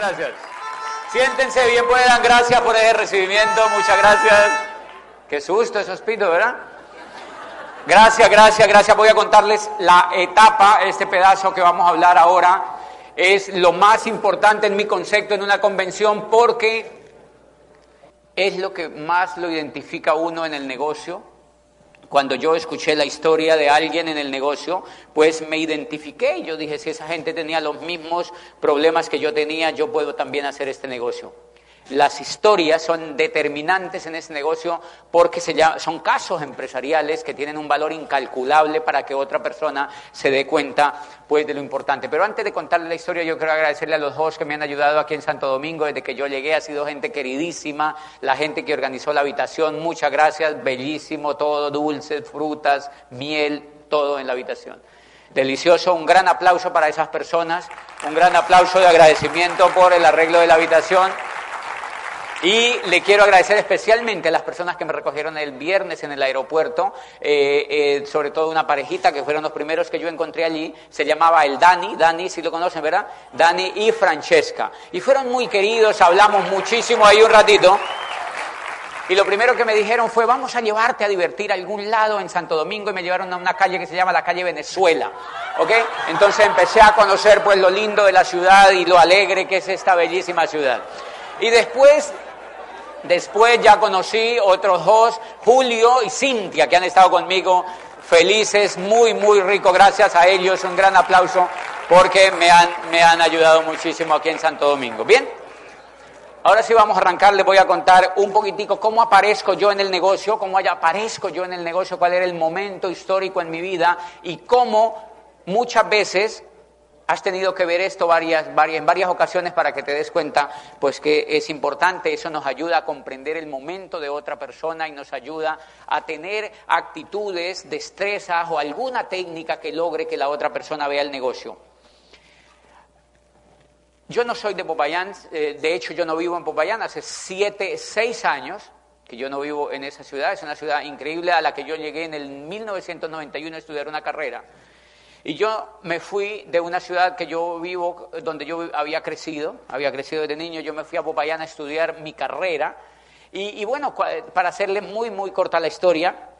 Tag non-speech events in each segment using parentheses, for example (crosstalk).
Gracias. Siéntense bien, dar gracias por ese recibimiento. Muchas gracias. Qué susto esos pitos, ¿verdad? Gracias, gracias, gracias. Voy a contarles la etapa, este pedazo que vamos a hablar ahora. Es lo más importante en mi concepto en una convención porque es lo que más lo identifica uno en el negocio. Cuando yo escuché la historia de alguien en el negocio, pues me identifiqué y yo dije, si esa gente tenía los mismos problemas que yo tenía, yo puedo también hacer este negocio. Las historias son determinantes en ese negocio porque son casos empresariales que tienen un valor incalculable para que otra persona se dé cuenta pues, de lo importante. Pero antes de contarle la historia, yo quiero agradecerle a los dos que me han ayudado aquí en Santo Domingo desde que yo llegué. Ha sido gente queridísima, la gente que organizó la habitación. Muchas gracias, bellísimo todo, dulces, frutas, miel, todo en la habitación. Delicioso, un gran aplauso para esas personas, un gran aplauso de agradecimiento por el arreglo de la habitación. Y le quiero agradecer especialmente a las personas que me recogieron el viernes en el aeropuerto, eh, eh, sobre todo una parejita que fueron los primeros que yo encontré allí, se llamaba el Dani, Dani, si lo conocen, ¿verdad? Dani y Francesca. Y fueron muy queridos, hablamos muchísimo ahí un ratito. Y lo primero que me dijeron fue, vamos a llevarte a divertir a algún lado en Santo Domingo y me llevaron a una calle que se llama la calle Venezuela. ¿Ok? Entonces empecé a conocer pues lo lindo de la ciudad y lo alegre que es esta bellísima ciudad. Y después Después ya conocí otros dos, Julio y Cintia, que han estado conmigo felices, muy, muy rico. Gracias a ellos, un gran aplauso porque me han, me han ayudado muchísimo aquí en Santo Domingo. Bien, ahora sí vamos a arrancar, les voy a contar un poquitico cómo aparezco yo en el negocio, cómo aparezco yo en el negocio, cuál era el momento histórico en mi vida y cómo muchas veces Has tenido que ver esto varias, varias, en varias ocasiones para que te des cuenta pues que es importante, eso nos ayuda a comprender el momento de otra persona y nos ayuda a tener actitudes, destrezas o alguna técnica que logre que la otra persona vea el negocio. Yo no soy de Popayán, eh, de hecho yo no vivo en Popayán, hace siete, seis años que yo no vivo en esa ciudad, es una ciudad increíble a la que yo llegué en el 1991 a estudiar una carrera. Y yo me fui de una ciudad que yo vivo, donde yo había crecido, había crecido desde niño, yo me fui a Popayán a estudiar mi carrera. Y, bueno, para hacerle muy, muy corta la historia,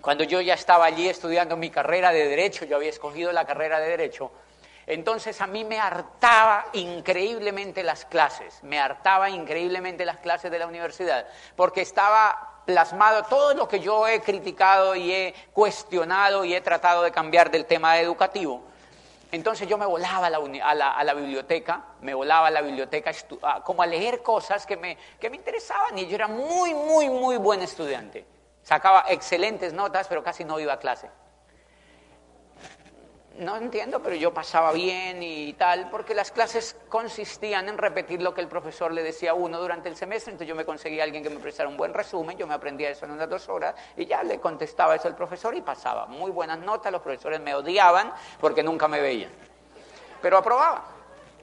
cuando yo ya estaba allí estudiando mi carrera de Derecho, yo había escogido la carrera de Derecho, entonces a mí me hartaba increíblemente las clases, me hartaba increíblemente las clases de la universidad, porque estaba plasmado todo lo que yo he criticado y he cuestionado y he tratado de cambiar del tema educativo. Entonces yo me volaba a la, biblioteca, me volaba a la biblioteca como a leer cosas que me, que me interesaban y yo era muy, muy, muy buen estudiante. Sacaba excelentes notas, pero casi no iba a clase no entiendo, pero yo pasaba bien y tal, porque las clases consistían en repetir lo que el profesor le decía a uno durante el semestre, entonces yo me conseguía alguien que me prestara un buen resumen, yo me aprendía eso en unas dos horas y ya le contestaba eso al profesor y pasaba. Muy buenas notas, los profesores me odiaban porque nunca me veían, pero aprobaba.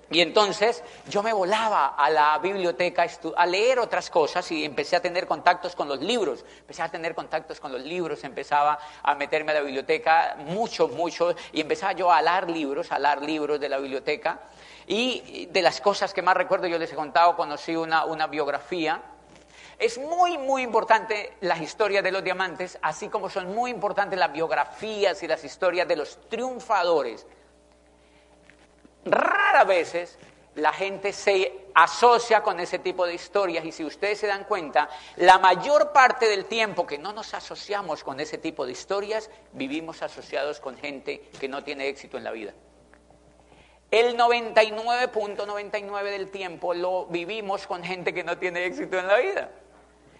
Y entonces yo me volaba a la biblioteca a leer otras cosas y empecé a tener contactos con los libros. Empecé a tener contactos con los libros, empezaba a meterme a la biblioteca, muchos, muchos, y empezaba yo a alar libros, a alar libros de la biblioteca. Y de las cosas que más recuerdo, yo les he contado, conocí una, una biografía. Es muy, muy importante las historias de los diamantes, así como son muy importantes las biografías y las historias de los triunfadores rara veces la gente se asocia con ese tipo de historias y si ustedes se dan cuenta, la mayor parte del tiempo que no nos asociamos con ese tipo de historias, vivimos asociados con gente que no tiene éxito en la vida. El 99.99 del tiempo lo vivimos con gente que no tiene éxito en la vida.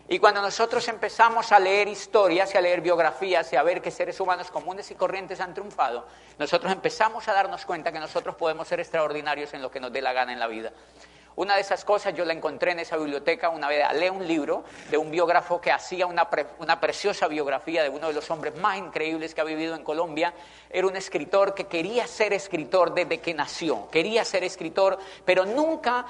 Y cuando nosotros empezamos a leer historias y a leer biografías y a ver que seres humanos comunes y corrientes han triunfado, nosotros empezamos a darnos cuenta que nosotros podemos ser extraordinarios en lo que nos dé la gana en la vida. Una de esas cosas yo la encontré en esa biblioteca una vez, leí un libro de un biógrafo que hacía una, una, preciosa biografía de uno de los hombres más increíbles que ha vivido en Colombia. Era un escritor que quería ser escritor desde que nació, quería ser escritor, pero nunca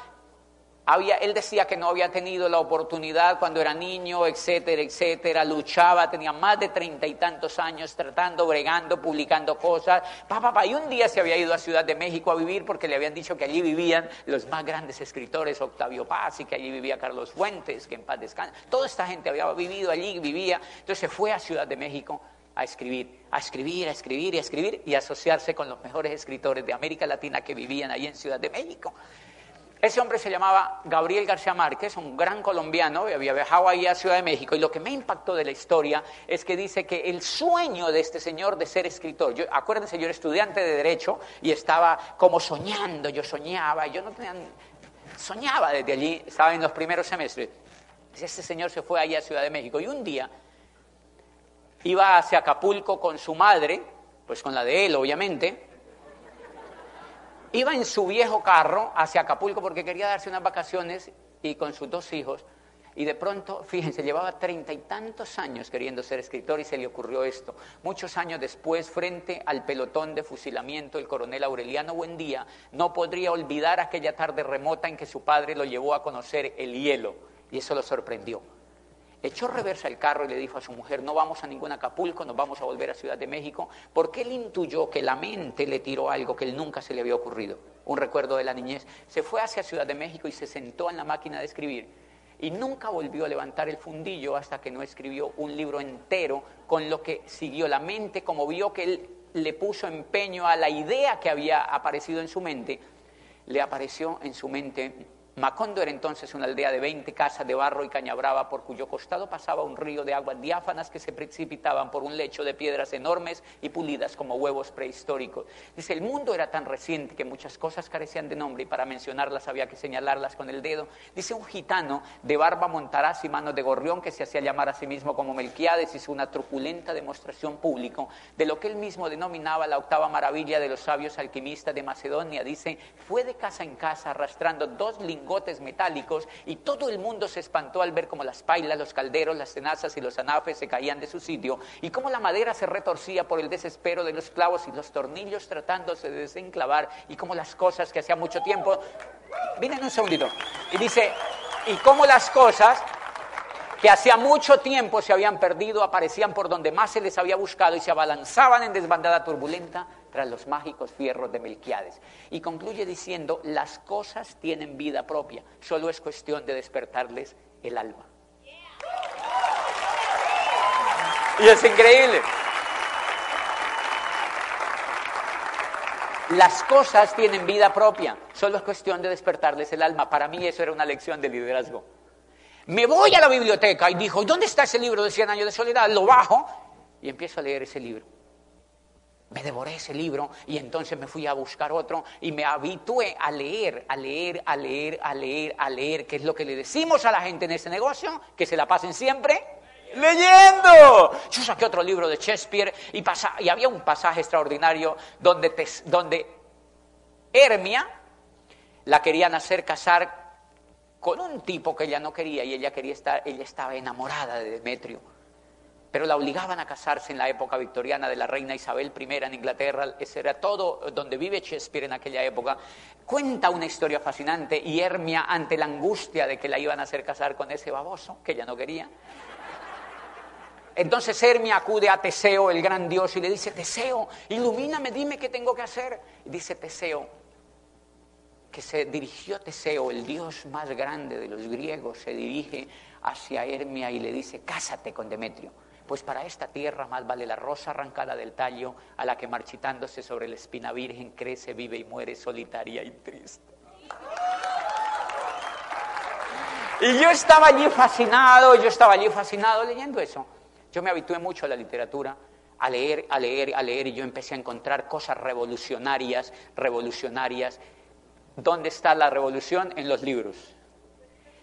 él decía que no había tenido la oportunidad cuando era niño, etcétera, etcétera, luchaba, tenía más de treinta y tantos años tratando, bregando, publicando cosas, pa, y un día se había ido a Ciudad de México a vivir porque le habían dicho que allí vivían los más grandes escritores, Octavio Paz, y que allí vivía Carlos Fuentes, que en paz descansa. Toda esta gente había vivido allí, vivía, entonces se fue a Ciudad de México a escribir, a escribir, a escribir y a escribir y asociarse con los mejores escritores de América Latina que vivían allí en Ciudad de México. Ese hombre se llamaba Gabriel García Márquez, un gran colombiano, había viajado ahí a Ciudad de México y lo que me impactó de la historia es que dice que el sueño de este señor de ser escritor, yo, acuérdense, yo era estudiante de Derecho y estaba como soñando, yo soñaba, yo no tenía, soñaba desde allí, estaba en los primeros semestres. Este señor se fue ahí a Ciudad de México y un día iba hacia Acapulco con su madre, pues con la de él obviamente, Iba en su viejo carro hacia Acapulco porque quería darse unas vacaciones y con sus dos hijos. Y de pronto, (laughs) fíjense, llevaba treinta y tantos años queriendo ser escritor y se le ocurrió esto. Muchos años después, frente al pelotón de fusilamiento, el coronel Aureliano Buendía no podría olvidar aquella tarde remota en que su padre lo llevó a conocer el hielo. Y eso lo sorprendió echó reversa el carro y le dijo a su mujer, no vamos a ningún Acapulco, nos vamos a volver a Ciudad de México, porque él intuyó que la mente le tiró algo que él nunca se le había ocurrido, un recuerdo de la niñez. Se fue hacia Ciudad de México y se sentó en la máquina de escribir. Y nunca volvió a levantar el fundillo hasta que no escribió un libro entero con lo que siguió la mente, como vio que él le puso empeño a la idea que había aparecido en su mente, le apareció en su mente Macondo era entonces una aldea de 20 casas de barro y caña brava por cuyo costado pasaba un río de aguas diáfanas que se precipitaban por un lecho de piedras enormes y pulidas como huevos prehistóricos. Dice, el mundo era tan reciente que muchas cosas carecían de nombre y para mencionarlas había que señalarlas con el dedo. Dice un gitano de barba montaraz y manos de gorrión que se hacía llamar a sí mismo como Melquiades hizo una truculenta demostración pública de lo que él mismo denominaba la octava maravilla de los sabios alquimistas de Macedonia. Dice, fue de casa en casa arrastrando dos lingotes gotes metálicos y todo el mundo se espantó al ver cómo las pailas, los calderos, las tenazas y los anafes se caían de su sitio y cómo la madera se retorcía por el desespero de los clavos y los tornillos tratándose de desenclavar y cómo las cosas que hacía mucho tiempo... Vienen un segundito. Y dice, y cómo las cosas que hacía mucho tiempo se habían perdido, aparecían por donde más se les había buscado y se abalanzaban en desbandada turbulenta tras los mágicos fierros de Melquiades. Y concluye diciendo, las cosas tienen vida propia, solo es cuestión de despertarles el alma. Y es increíble. Las cosas tienen vida propia, solo es cuestión de despertarles el alma. Para mí eso era una lección de liderazgo. Me voy a la biblioteca y dijo, ¿dónde está ese libro de 100 años de soledad? Lo bajo y empiezo a leer ese libro. Me devoré ese libro y entonces me fui a buscar otro y me habitué a leer, a leer, a leer, a leer, a leer, que es lo que le decimos a la gente en este negocio, que se la pasen siempre leyendo. Yo saqué otro libro de Shakespeare y, y había un pasaje extraordinario donde, donde Hermia la querían hacer casar con un tipo que ella no quería y ella quería estar, ella estaba enamorada de Demetrio. Pero la obligaban a casarse en la época victoriana de la reina Isabel I en Inglaterra, ese era todo donde vive Shakespeare en aquella época. Cuenta una historia fascinante y Hermia, ante la angustia de que la iban a hacer casar con ese baboso que ella no quería. Entonces Hermia acude a Teseo, el gran dios, y le dice, Teseo, ilumíname, dime qué tengo que hacer. Y dice Teseo, que se dirigió Teseo, el dios más grande de los griegos, se dirige hacia Hermia y le dice, cásate con Demetrio, pues para esta tierra más vale la rosa arrancada del tallo a la que marchitándose sobre la espina virgen crece, vive y muere solitaria y triste. Y yo estaba allí fascinado, yo estaba allí fascinado leyendo eso. Yo me habitué mucho a la literatura, a leer, a leer, a leer, y yo empecé a encontrar cosas revolucionarias, revolucionarias, ¿Dónde está la revolución? En los libros.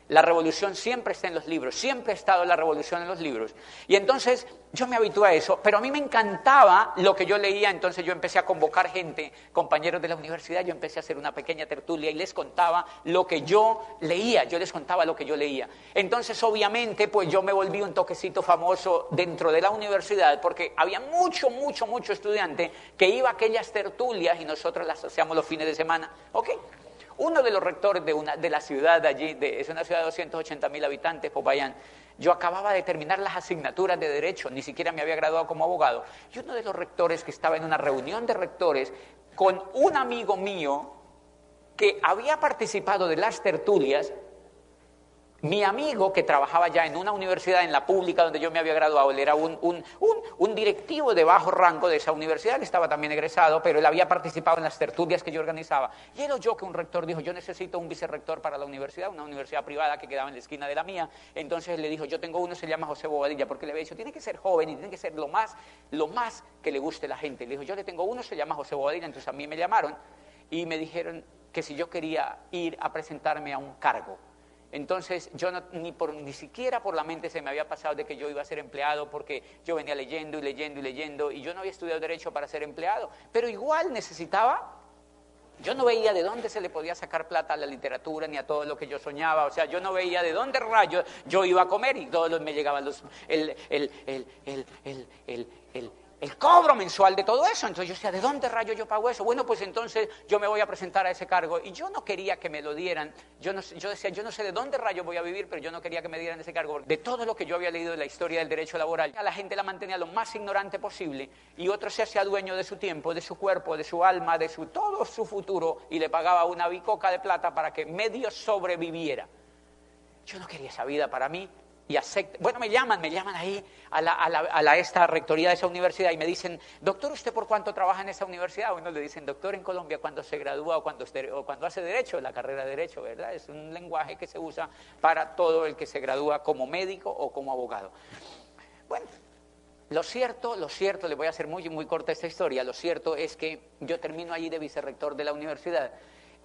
La revolución siempre está en los libros, siempre ha estado la revolución en los libros. Y entonces yo me habitué a eso, pero a mí me encantaba lo que yo leía, entonces yo empecé a convocar gente, compañeros de la universidad, yo empecé a hacer una pequeña tertulia y les contaba lo que yo leía, yo les contaba lo que yo leía. Entonces obviamente pues yo me volví un toquecito famoso dentro de la universidad porque había mucho, mucho, mucho estudiante que iba a aquellas tertulias y nosotros las hacíamos los fines de semana. ¿Ok? Uno de los rectores de, una, de la ciudad de allí, de, es una ciudad de 280 mil habitantes, Popayán, yo acababa de terminar las asignaturas de Derecho, ni siquiera me había graduado como abogado, y uno de los rectores que estaba en una reunión de rectores con un amigo mío que había participado de las tertulias, mi amigo, que trabajaba ya en una universidad, en la pública donde yo me había graduado, él era un, un, directivo de bajo rango de esa universidad, él estaba también egresado, pero él había participado en las tertulias que yo organizaba. Y era yo que un rector dijo, yo necesito un vicerrector para la universidad, una universidad privada que quedaba en la esquina de la mía. Entonces él le dijo, yo tengo uno, se llama José Bobadilla, porque le había dicho, tiene que ser joven y tiene que ser lo más, lo más que le guste a la gente. Le dijo, yo le tengo uno, se llama José Bobadilla, entonces a mí me llamaron y me dijeron que si yo quería ir a presentarme a un cargo. Entonces, yo ni, por, ni siquiera por la mente se me había pasado de que yo iba a ser empleado porque yo venía leyendo y leyendo y leyendo y yo no había estudiado derecho para ser empleado, pero igual necesitaba yo no veía de dónde se le podía sacar plata a la literatura ni a todo lo que yo soñaba. O sea, yo no veía de dónde rayos yo iba a comer y todos me llegaban los, el, el, el, el cobro mensual de todo eso. Entonces yo decía, ¿de dónde rayo yo pago eso? Bueno, pues entonces yo me voy a presentar a ese cargo. Y yo no quería que me lo dieran. Yo, no, yo decía, yo no sé de dónde rayo voy a vivir, pero yo no quería que me dieran ese cargo. De todo lo que yo había leído de la historia del derecho laboral, a la gente la mantenía lo más ignorante posible y otro se hacía dueño de su tiempo, de su cuerpo, de su alma, de su todo su futuro y le pagaba una bicoca de plata para que medio sobreviviera. Yo no quería esa vida para mí, y Bueno, me llaman, me llaman ahí a, la, a, la, esta rectoría de esa universidad y me dicen, doctor, ¿usted por cuánto trabaja en esa universidad? Bueno, le dicen, doctor, en Colombia cuando se gradúa o cuando, o cuando hace derecho, la carrera de derecho, ¿verdad? Es un lenguaje que se usa para todo el que se gradúa como médico o como abogado. Bueno, lo cierto, lo cierto, le voy a hacer muy, muy corta esta historia, lo cierto es que yo termino allí de vicerrector de la universidad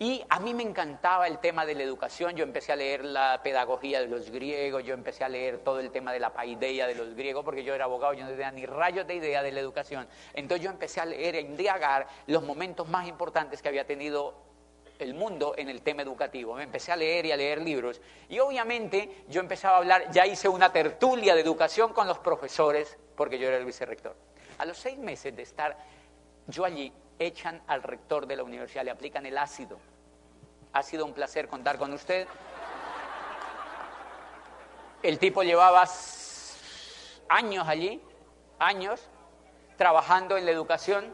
y a mí me encantaba el tema de la educación, yo empecé a leer la pedagogía de los griegos, yo empecé a leer todo el tema de la paideia de los griegos, porque yo era abogado, yo no tenía ni rayos de idea de la educación. Entonces yo empecé a leer, a indagar los momentos más importantes que había tenido el mundo en el tema educativo. Me empecé a leer y a leer libros. Y obviamente yo empezaba a hablar, ya hice una tertulia de educación con los profesores, porque yo era el vicerrector. A los seis meses de estar yo allí, echan al rector de la universidad, le aplican el ácido. Ha sido un placer contar con usted. El tipo llevaba años allí, años, trabajando en la educación,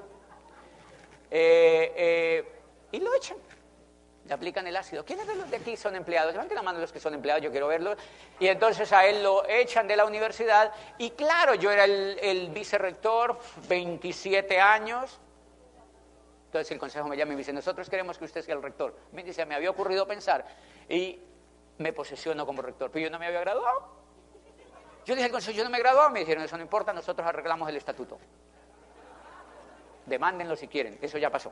eh, eh, y lo echan. Le aplican el ácido. ¿Quiénes de los de aquí son empleados? Levanten la mano los que son empleados, yo quiero verlos. Y entonces a él lo echan de la universidad. Y claro, yo era el, el vicerrector, 27 años, entonces el consejo me llama y me dice, nosotros queremos que usted sea el rector. Me dice, me había ocurrido pensar y me posesiono como rector, pero yo no me había graduado. Yo dije al consejo, yo no me he graduado, me dijeron, eso no importa, nosotros arreglamos el estatuto. Demándenlo si quieren, eso ya pasó.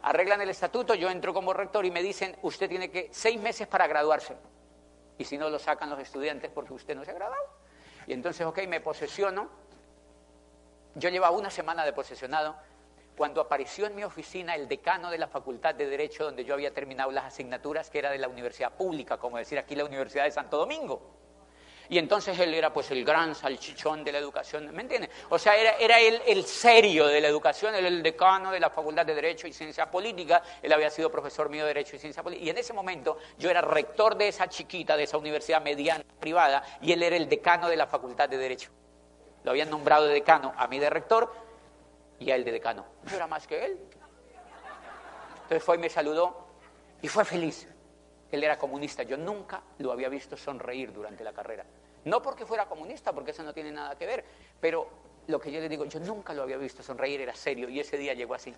Arreglan el estatuto, yo entro como rector y me dicen, usted tiene que seis meses para graduarse. Y si no, lo sacan los estudiantes porque usted no se ha graduado. Y entonces, ok, me posesiono. Yo llevaba una semana de posesionado cuando apareció en mi oficina el decano de la Facultad de Derecho donde yo había terminado las asignaturas, que era de la universidad pública, como decir aquí la Universidad de Santo Domingo. Y entonces él era pues el gran salchichón de la educación, ¿me entiendes? O sea, era, era él el serio de la educación, él el decano de la Facultad de Derecho y Ciencia Política, él había sido profesor mío de Derecho y Ciencia Política, y en ese momento yo era rector de esa chiquita, de esa universidad mediana privada, y él era el decano de la Facultad de Derecho. Lo habían nombrado de decano, a mí de rector, y a él de decano. Yo era más que él. Entonces fue y me saludó y fue feliz. Él era comunista. Yo nunca lo había visto sonreír durante la carrera. No porque fuera comunista, porque eso no tiene nada que ver, pero lo que yo le digo, yo nunca lo había visto sonreír, era serio, y ese día llegó así.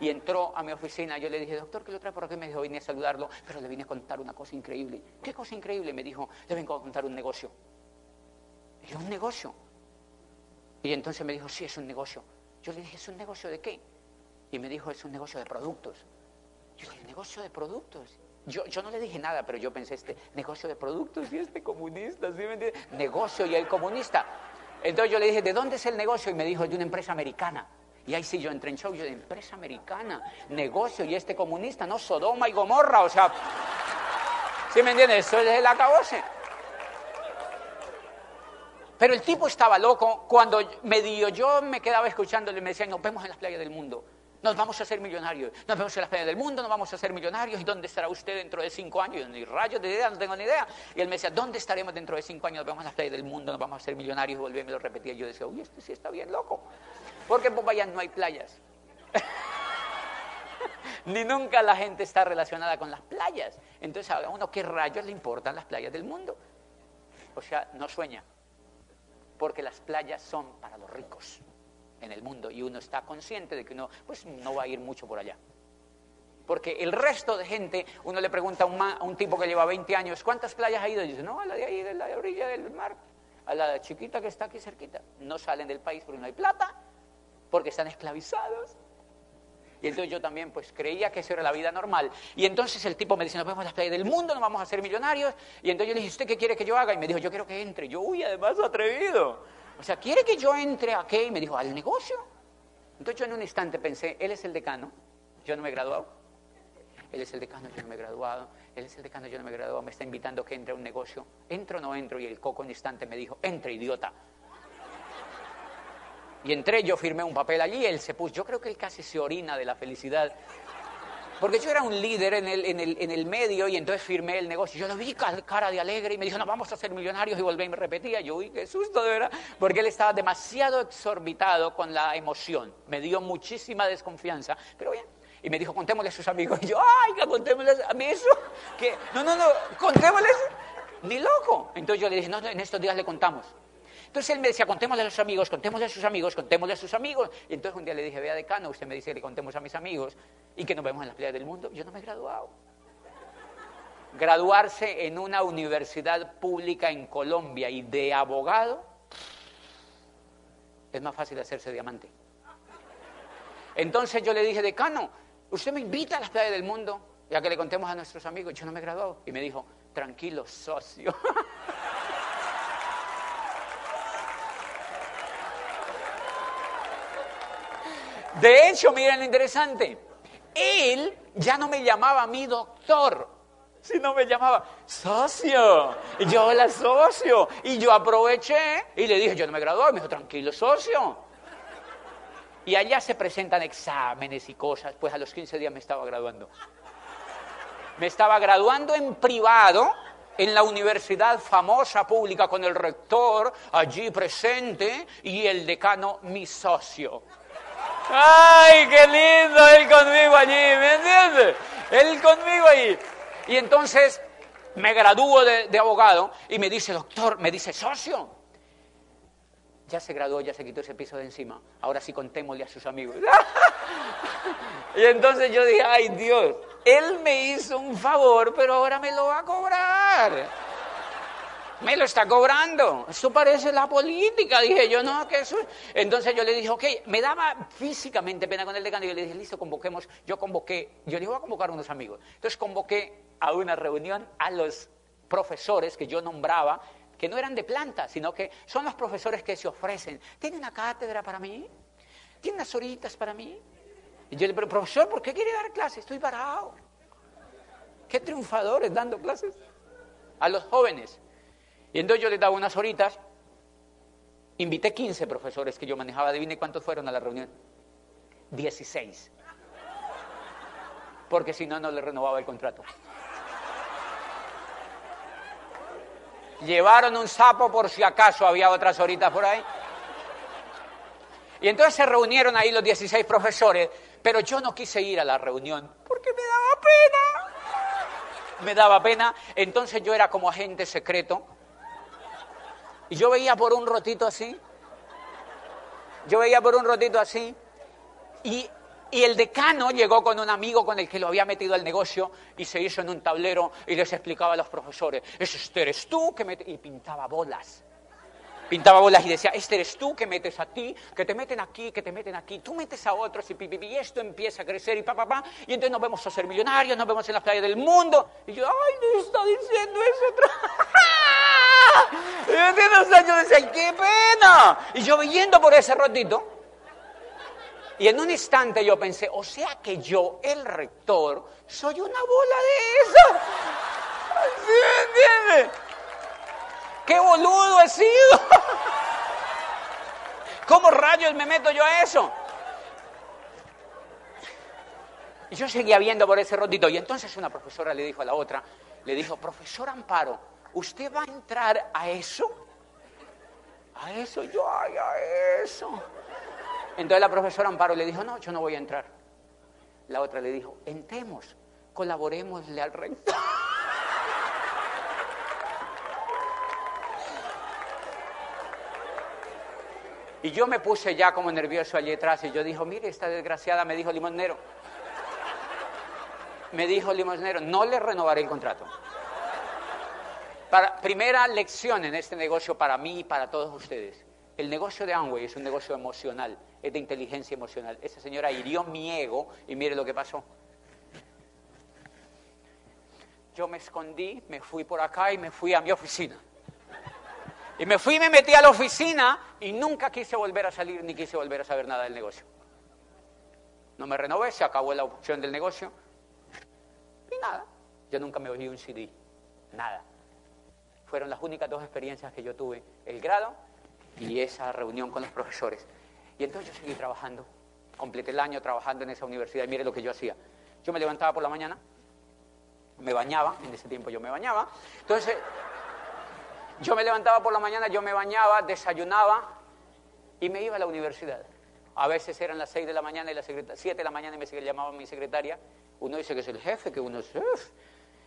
Y entró a mi oficina, yo le dije, doctor, ¿qué lo trae por aquí? Me dijo, vine a saludarlo, pero le vine a contar una cosa increíble. ¿Qué cosa increíble? Me dijo, le vengo a contar un negocio. Yo, un negocio. Y entonces me dijo, sí, es un negocio. Yo le dije, ¿es un negocio de qué? Y me dijo, es un negocio de productos. Yo le dije, ¿negocio de productos? Yo, yo no le dije nada, pero yo pensé, este negocio de productos y este comunista, ¿sí me entiendes? Negocio y el comunista. Entonces yo le dije, ¿de dónde es el negocio? Y me dijo, de una empresa americana. Y ahí sí yo entré en show, yo de empresa americana, negocio y este comunista, no Sodoma y Gomorra, o sea, ¿sí me entiendes? Eso es el acabose. Pero el tipo estaba loco. Cuando medio yo me quedaba escuchándole, me decía, nos vemos en las playas del mundo. Nos vamos a hacer millonarios. Nos vemos en las playas del mundo, nos vamos a hacer millonarios. ¿Y dónde estará usted dentro de cinco años? Ni rayos de idea, no tengo ni idea. Y él me decía, ¿dónde estaremos dentro de cinco años? Nos vemos en las playas del mundo, nos vamos a hacer millonarios. Y volví y me lo repetía. Yo decía, uy, este sí está bien loco. Porque en Popayán no hay playas. (laughs) Ni nunca la gente está relacionada con las playas. Entonces, a uno, ¿qué rayos le importan las playas del mundo? O sea, no sueña. Porque las playas son para los ricos en el mundo y uno está consciente de que uno pues, no va a ir mucho por allá. Porque el resto de gente, uno le pregunta a un, tipo que lleva 20 años, ¿cuántas playas ha ido? Y dice, no, a la de ahí, de la orilla del mar, a la chiquita que está aquí cerquita. No salen del país porque no hay plata, porque están esclavizados. Y entonces yo también pues creía que eso era la vida normal. Y entonces el tipo me dice, nos vemos en las playas del mundo, nos vamos a hacer millonarios. Y entonces yo le dije, ¿usted qué quiere que yo haga? Y me dijo, yo quiero que entre. Yo, uy, además atrevido. O sea, ¿quiere que yo entre a qué? Y me dijo, al negocio. Entonces yo en un instante pensé, él es el decano, yo no me he graduado. Él es el decano, yo no me he graduado. Él es el decano, yo no me he graduado. Me está invitando que entre a un negocio. ¿Entro o no entro? Y el coco en un instante me dijo, entre, idiota. Y entré, yo firmé un papel allí, él se puso. Yo creo que él casi se orina de la felicidad. Porque yo era un líder en el, en, el, en el, medio y entonces firmé el negocio. Yo lo vi cara de alegre y me dijo, no, vamos a ser millonarios y volví y me repetía. Yo, uy, qué susto de verdad. Porque él estaba demasiado exorbitado con la emoción. Me dio muchísima desconfianza. Pero bien. Y me dijo, contémosle a sus amigos. (laughs) Y yo, ay, que contémosle a mí eso. Que, no, no, no, contémosle Ni loco. Entonces yo le dije, no, en estos días le contamos. Entonces él me decía, contémosle a sus amigos, contémosle a sus amigos, contémosle a sus amigos. Y entonces un día le dije, vea decano, usted me dice que le contemos a mis amigos y que nos vemos en las playas del mundo. Yo no me he graduado. Graduarse en una universidad pública en Colombia y de abogado es más fácil hacerse diamante. Entonces yo le dije, decano, usted me invita a las playas del mundo, ya que le contemos a nuestros amigos, yo no me he graduado. Y me dijo, tranquilo, socio. (laughs) De hecho, miren lo interesante. Él ya no me llamaba mí doctor, sino me llamaba socio. Y yo, hola, socio. Y yo aproveché y le dije, yo no me gradué. Me dijo, tranquilo, socio. Y allá se presentan exámenes y cosas. Pues a los 15 días me estaba graduando. Me estaba graduando en privado en la universidad famosa pública con el rector allí presente y el decano mi socio. ¡Ay, qué lindo! Él conmigo allí, ¿me entiendes? Él conmigo allí. Y entonces me gradúo de, abogado y me dice, doctor, me dice, socio, ya se graduó, ya se quitó ese piso de encima. Ahora sí contémosle a sus amigos. (laughs) y entonces yo dije, ay Dios, él me hizo un favor, pero ahora me lo va a cobrar me lo está cobrando. Eso parece la política. Dije yo, no, que eso. Entonces yo le dije, ok, me daba físicamente pena con el decano. Y yo le dije, listo, convoquemos. Yo convoqué, yo le iba a convocar a unos amigos. Entonces convoqué a una reunión a los profesores que yo nombraba, que no eran de planta, sino que son los profesores que se ofrecen. ¿Tiene una cátedra para mí? ¿Tiene unas horitas para mí? Y yo le dije, profesor, ¿por qué quiere dar clases? Estoy parado. Qué triunfadores dando clases a los jóvenes. Y entonces yo les daba unas horitas, invité 15 profesores que yo manejaba, adivine cuántos fueron a la reunión. 16. Porque si no, no le renovaba el contrato. Llevaron un sapo por si acaso había otras horitas por ahí. Y entonces se reunieron ahí los 16 profesores, pero yo no quise ir a la reunión porque me daba pena. Me daba pena. Entonces yo era como agente secreto y yo veía por un rotito así, yo veía por un rotito así, y, el decano llegó con un amigo con el que lo había metido al negocio y se hizo en un tablero y les explicaba a los profesores, este eres tú que me... y pintaba bolas. Pintaba bolas y decía, este eres tú que metes a ti, que te meten aquí, que te meten aquí, tú metes a otros y, pipi, y esto empieza a crecer y pa, pa, pa, y entonces nos vemos a ser millonarios, nos vemos en las playas del mundo. Y yo, ay, no está diciendo eso Y (laughs) entonces yo decía, qué pena. Y yo yendo por ese rotito, y en un instante yo pensé, o sea que yo, el rector, soy una bola de eso. ¿Sí entiendes? ¡Qué boludo he sido! ¿Cómo rayos me meto yo a eso? Y yo seguía viendo por ese rotito. Y entonces una profesora le dijo a la otra, le dijo, profesor Amparo, ¿usted va a entrar a eso? A eso, yo, ay, a eso. Entonces la profesora Amparo le dijo, no, yo no voy a entrar. La otra le dijo, entremos, colaborémosle al rector. Y yo me puse ya como nervioso allí atrás y yo dijo, mire, esta desgraciada me dijo limonero. Me dijo limonero, no le renovaré el contrato. Para, primera lección en este negocio para mí y para todos ustedes. El negocio de Amway es un negocio emocional, es de inteligencia emocional. Esa señora hirió mi ego y mire lo que pasó. Yo me escondí, me fui por acá y me fui a mi oficina. Y me fui y me metí a la oficina y nunca quise volver a salir ni quise volver a saber nada del negocio. No me renové, se acabó la opción del negocio. Y nada, yo nunca me oí un CD, nada. Fueron las únicas dos experiencias que yo tuve, el grado y esa reunión con los profesores. Y entonces yo seguí trabajando, completé el año trabajando en esa universidad y mire lo que yo hacía. Yo me levantaba por la mañana, me bañaba, en ese tiempo yo me bañaba, entonces yo me levantaba por la mañana, yo me bañaba, desayunaba y me iba a la universidad. A veces eran las 6 de la mañana y las 7 de la mañana y me llamaba mi secretaria. Uno dice que es el jefe, que uno es...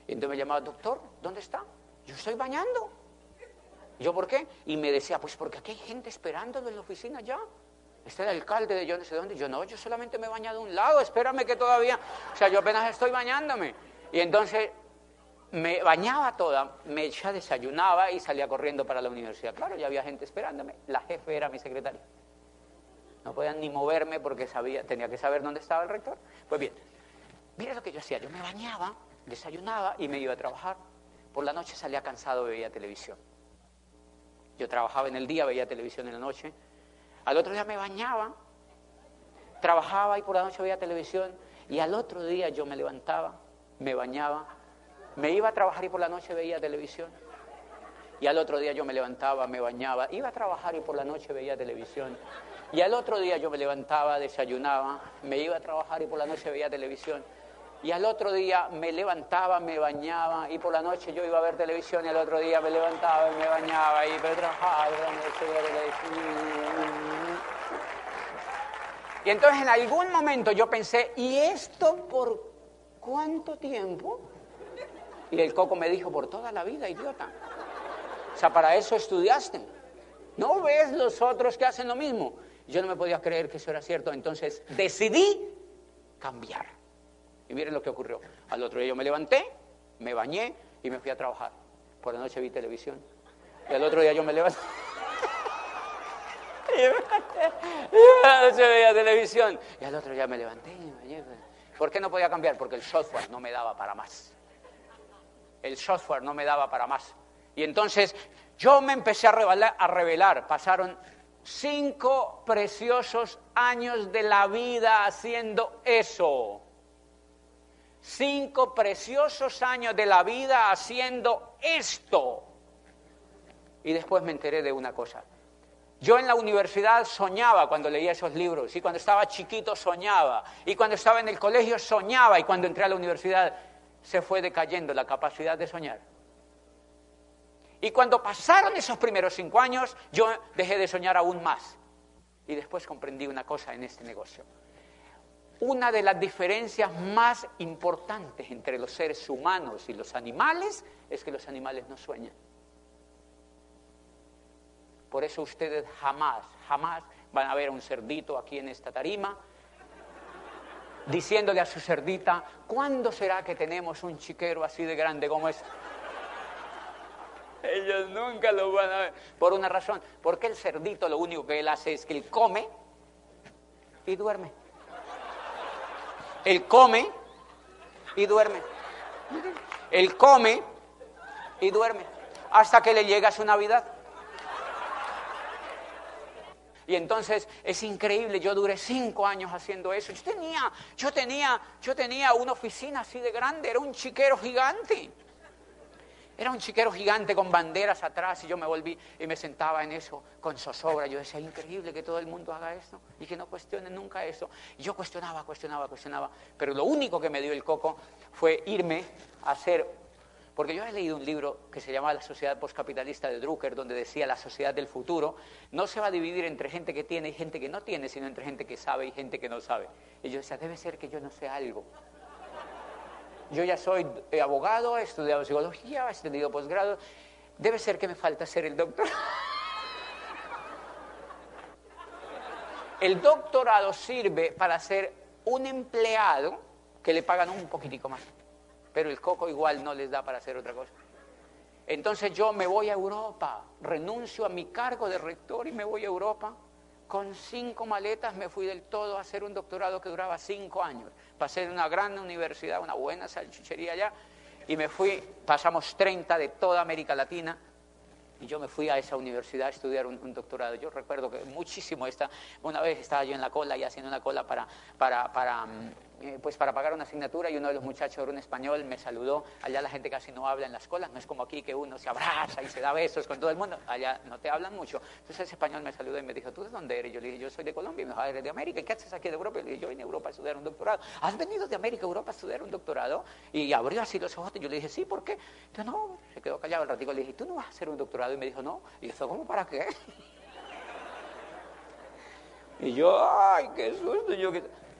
Y entonces me llamaba, doctor, ¿dónde está? Yo estoy bañando. ¿Yo por qué? Y me decía, pues porque aquí hay gente esperándolo en la oficina ya. Está el alcalde de yo no sé dónde. Yo no, yo solamente me he bañado un lado, espérame que todavía... O sea, yo apenas estoy bañándome. Y entonces me bañaba toda, me ya desayunaba y salía corriendo para la universidad. Claro, ya había gente esperándome. La jefe era mi secretaria. No podían ni moverme porque sabía, tenía que saber dónde estaba el rector. Pues bien, mira lo que yo hacía. Yo me bañaba, desayunaba y me iba a trabajar. Por la noche salía cansado, veía televisión. Yo trabajaba en el día, veía televisión en la noche. Al otro día me bañaba, trabajaba y por la noche veía televisión. Y al otro día yo me levantaba, me bañaba, me iba a trabajar y por la noche veía televisión. Y al otro día yo me levantaba, me bañaba, iba a trabajar y por la noche veía televisión. Y al otro día yo me levantaba, desayunaba, me iba a trabajar y por la noche veía televisión. Y al otro día me levantaba, me bañaba y por la noche yo iba a ver televisión y al otro día me levantaba y me bañaba y me trabajaba y Y entonces en algún momento yo pensé, ¿y esto por cuánto tiempo? Y el coco me dijo, por toda la vida, idiota. O sea, para eso estudiaste. ¿No ves los otros que hacen lo mismo? Yo no me podía creer que eso era cierto, entonces decidí cambiar. Y miren lo que ocurrió. Al otro día yo me levanté, me bañé y me fui a trabajar. Por la noche vi televisión. Y al otro día yo me levanté. (laughs) y la noche veía televisión. Y al otro día me levanté y me bañé. ¿Por qué no podía cambiar? Porque el software no me daba para más el software no me daba para más. Y entonces yo me empecé a revelar, a revelar. Pasaron cinco preciosos años de la vida haciendo eso. Cinco preciosos años de la vida haciendo esto. Y después me enteré de una cosa. Yo en la universidad soñaba cuando leía esos libros, y cuando estaba chiquito soñaba, y cuando estaba en el colegio soñaba, y cuando entré a la universidad se fue decayendo la capacidad de soñar. Y cuando pasaron esos primeros cinco años, yo dejé de soñar aún más. Y después comprendí una cosa en este negocio. Una de las diferencias más importantes entre los seres humanos y los animales es que los animales no sueñan. Por eso ustedes jamás, jamás van a ver a un cerdito aquí en esta tarima diciéndole a su cerdita, ¿cuándo será que tenemos un chiquero así de grande como este? Ellos nunca lo van a ver. Por una razón, porque el cerdito lo único que él hace es que él come y duerme. Él come y duerme. Él come y duerme. Hasta que le llega su Navidad. Y entonces es increíble, yo duré cinco años haciendo eso. Yo tenía, yo tenía, yo tenía una oficina así de grande, era un chiquero gigante. Era un chiquero gigante con banderas atrás y yo me volví y me sentaba en eso con zozobra. Yo decía, increíble que todo el mundo haga esto y que no cuestione nunca eso. Y yo cuestionaba, cuestionaba, cuestionaba. Pero lo único que me dio el coco fue irme a hacer porque yo he leído un libro que se llama La sociedad postcapitalista de Drucker, donde decía la sociedad del futuro no se va a dividir entre gente que tiene y gente que no tiene, sino entre gente que sabe y gente que no sabe. Y yo decía, debe ser que yo no sé algo. Yo ya soy eh, abogado, he estudiado psicología, he estudiado posgrado. Debe ser que me falta ser el doctor. El doctorado sirve para ser un empleado que le pagan un poquitico más. Pero el coco igual no les da para hacer otra cosa. Entonces yo me voy a Europa, renuncio a mi cargo de rector y me voy a Europa con cinco maletas me fui del todo a hacer un doctorado que duraba cinco años. Pasé en una gran universidad, una buena salchichería allá, y me fui, pasamos 30 de toda América Latina, y yo me fui a esa universidad a estudiar un, doctorado. Yo recuerdo que muchísimo esta, una vez estaba yo en la cola y haciendo una cola para, para, para mm, eh, pues para pagar una asignatura y uno de los muchachos era un español, me saludó. Allá la gente casi no habla en las colas, no es como aquí que uno se abraza y se da besos con todo el mundo. Allá no te hablan mucho. Entonces ese español me saludó y me dijo, ¿tú de dónde eres? Yo le dije, yo soy de Colombia. Y me dijo, ah, ¿eres de América? ¿Y qué haces aquí de Europa? Y le dije, yo vine a Europa a estudiar un doctorado. ¿Has venido de América a Europa a estudiar un doctorado? Y abrió así los ojos y yo le dije, sí, ¿por qué? Entonces, no, se quedó callado el ratico. Le dije, ¿tú no vas a hacer un doctorado? Y me dijo, no. Y yo, ¿cómo para qué? (laughs) Y yo, ay, qué susto. Yo,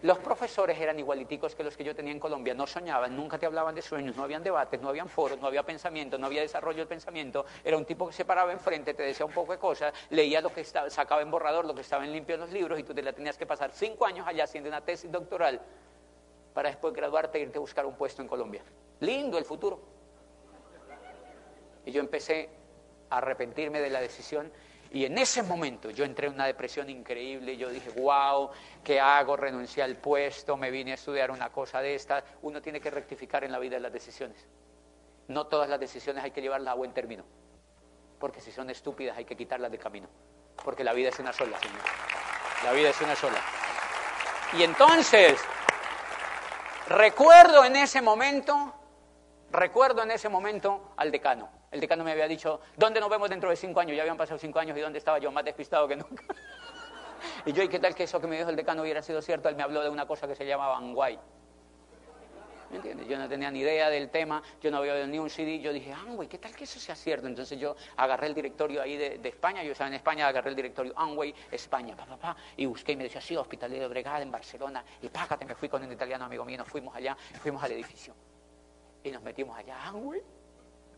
los profesores eran igualiticos que los que yo tenía en Colombia, no soñaban, nunca te hablaban de sueños, no habían debates, no habían foros, no había pensamiento, no había desarrollo del pensamiento. Era un tipo que se paraba enfrente, te decía un poco de cosas, leía lo que estaba, sacaba en borrador, lo que estaba en limpio en los libros y tú te la tenías que pasar cinco años allá haciendo una tesis doctoral para después graduarte e irte a buscar un puesto en Colombia. Lindo el futuro. Y yo empecé a arrepentirme de la decisión y en ese momento yo entré en una depresión increíble, yo dije, wow, ¿qué hago? Renuncié al puesto, me vine a estudiar una cosa de estas. Uno tiene que rectificar en la vida las decisiones. No todas las decisiones hay que llevarlas a buen término, porque si son estúpidas hay que quitarlas de camino, porque la vida es una sola, Señor. La vida es una sola. Y entonces, recuerdo en ese momento, recuerdo en ese momento al decano. El decano me había dicho, ¿dónde nos vemos dentro de cinco años? Ya habían pasado cinco años y ¿dónde estaba yo? Más despistado que nunca. (laughs) y yo, ¿y qué tal que eso que me dijo el decano hubiera sido cierto? Él me habló de una cosa que se llamaba Anguay. ¿Me entiendes? Yo no tenía ni idea del tema, yo no había oído ni un CD, yo dije, Anway, ¿qué tal que eso sea cierto? Entonces yo agarré el directorio ahí de, España, yo estaba en España, agarré el directorio Anway, España, pa, pa, pa, y busqué y me decía, sí, Hospital de Obregada en Barcelona, y págate, me fui con un italiano amigo mío, nos fuimos allá, fuimos al edificio, y nos metimos allá, Anway,